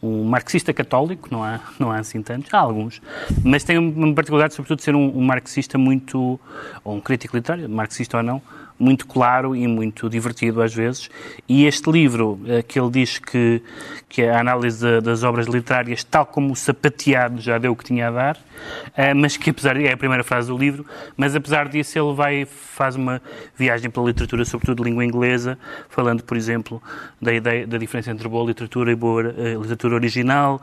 um, marxista católico, não há, não há assim tantos, há alguns, mas tem uma particularidade, sobretudo, de ser um, um marxista muito, ou um crítico literário, marxista ou não, muito claro e muito divertido às vezes. E este livro, eh, que ele diz que, que a análise das obras literárias, tal como o sapateado, já deu o que tinha a dar, eh, mas que apesar é a primeira frase do livro, mas apesar disso ele vai, faz uma viagem pela literatura, sobretudo de língua inglesa, falando, por exemplo, da ideia da diferença entre boa literatura e boa eh, literatura original,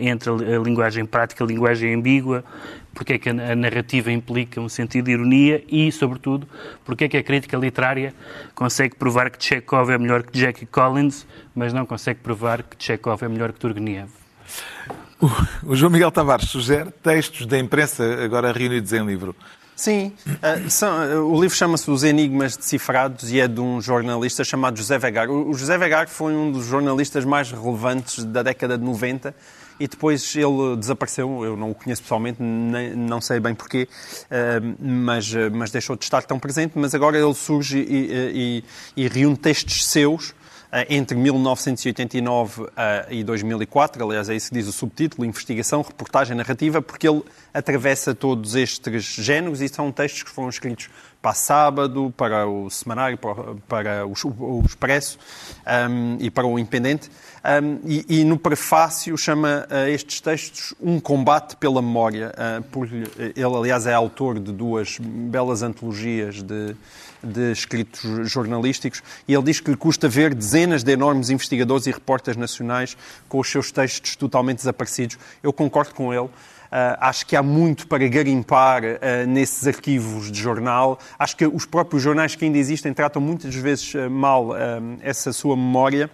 entre a linguagem prática e a linguagem ambígua, porque é que a narrativa implica um sentido de ironia e, sobretudo, porque é que a crítica literária consegue provar que Chekhov é melhor que Jackie Collins, mas não consegue provar que Chekhov é melhor que Turgenev. O João Miguel Tavares sugere textos da imprensa agora reunidos em livro. Sim, uh, são, uh, o livro chama-se Os Enigmas Decifrados e é de um jornalista chamado José Vegar. O, o José Vegar foi um dos jornalistas mais relevantes da década de 90 e depois ele desapareceu. Eu não o conheço pessoalmente, nem, não sei bem porquê, uh, mas, mas deixou de estar tão presente. Mas agora ele surge e, e, e reúne textos seus eh, entre 1989 uh, e 2004, aliás, é isso que diz o subtítulo, Investigação, Reportagem Narrativa, porque ele atravessa todos estes géneros e são textos que foram escritos para Sábado, para o Semanário, para, para o, o, Expresso um, e para o Independente. Um, e, e, no prefácio chama uh, estes textos Um Combate pela Memória. Uh, por, ele, aliás, é autor de duas belas antologias de, de escritos jornalísticos e ele diz que lhe custa ver dezenas de enormes investigadores e repórteres nacionais com os seus textos totalmente desaparecidos. Eu concordo com ele. Uh, acho que há muito para garimpar uh, nesses arquivos de jornal. Acho que os próprios jornais que ainda existem tratam muitas vezes uh, mal essa sua memória.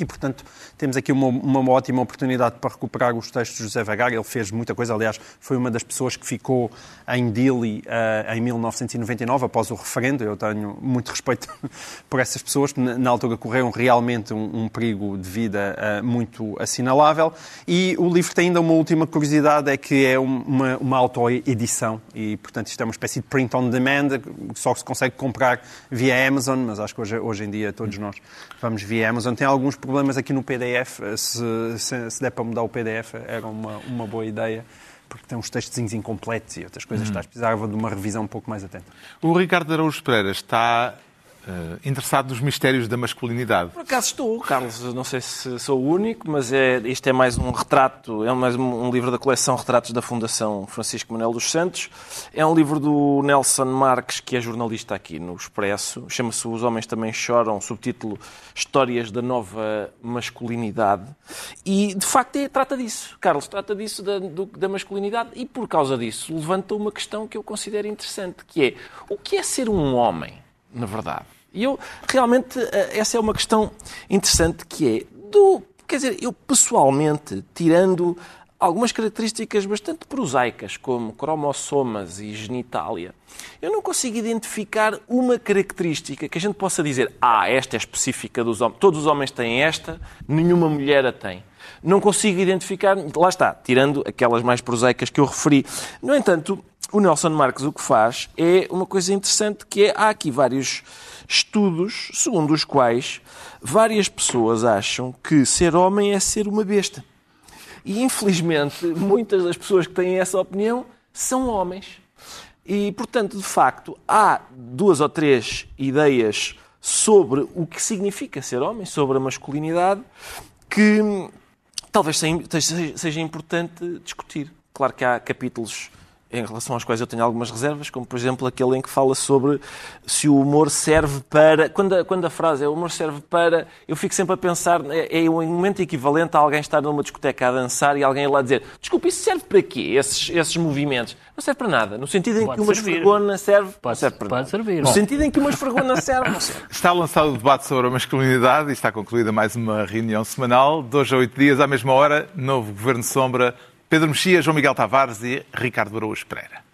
E, portanto, temos aqui uma, uma, ótima oportunidade para recuperar os textos de José Vagar. Ele fez muita coisa, aliás, foi uma das pessoas que ficou em Dili uh, em 1999, após o referendo. Eu tenho muito respeito por essas pessoas, que na altura correram realmente um, um perigo de vida uh, muito assinalável. E o livro tem ainda uma última curiosidade, é que é uma, uma auto-edição e, portanto, isto é uma espécie de print on demand, que só se consegue comprar via Amazon, mas acho que hoje, hoje em dia todos nós vamos via Amazon. Tem alguns problemas aqui no PDF PDF, se, se, se der para mudar o PDF, era uma, uma boa ideia porque tem uns textos incompletos e outras coisas. Uhum. Precisava de uma revisão um pouco mais atenta. O Ricardo Araújo Pereira está Uh, interessado nos mistérios da masculinidade. Por acaso estou, Carlos, não sei se sou o único, mas é, isto é mais um retrato, é mais um livro da coleção Retratos da Fundação Francisco Manuel dos Santos. É um livro do Nelson Marques, que é jornalista aqui no Expresso. Chama-se Os Homens Também Choram, subtítulo Histórias da Nova Masculinidade. E, de facto, é, trata disso. Carlos, trata disso da, do, da masculinidade e, por causa disso, levanta uma questão que eu considero interessante, que é o que é ser um homem, na verdade? E eu, realmente, eh, essa é uma questão interessante que é do. Quer dizer, eu pessoalmente, tirando algumas características bastante prosaicas, como cromossomas e genitália, eu não consigo identificar uma característica que a gente possa dizer, ah, esta é específica dos homens, todos os homens têm esta, nenhuma mulher a tem. Não consigo identificar, lá está, tirando aquelas mais prosaicas que eu referi. No entanto, o Nelson Marques o que faz é uma coisa interessante que é, há aqui vários estudos segundo os quais várias pessoas acham que ser homem é ser uma besta. E infelizmente muitas das pessoas que têm essa opinião são homens. E, portanto, de facto, há duas ou três ideias sobre o que significa ser homem, sobre a masculinidade, que talvez seja importante discutir. Claro que há capítulos em relação aos quais eu tenho algumas reservas, como por exemplo aquele em que fala sobre se o humor serve para. Quando a, quando a frase é o humor serve para. Eu fico sempre a pensar, é, é um momento equivalente a alguém estar numa discoteca a dançar e alguém ir lá dizer: Desculpe, isso serve para quê? Esses, esses movimentos? Não serve para nada. No sentido em Pode que uma servir. esfregona serve. Pode- serve para pode nada. servir. No Bom. sentido em que uma esfregona serve. Não serve. Está lançado o debate sobre a masculinidade e está concluída mais uma reunião semanal. De hoje a oito dias, à mesma hora, novo Governo Sombra, Pedro Mexia, João Miguel Tavares e Ricardo Araújo Pereira.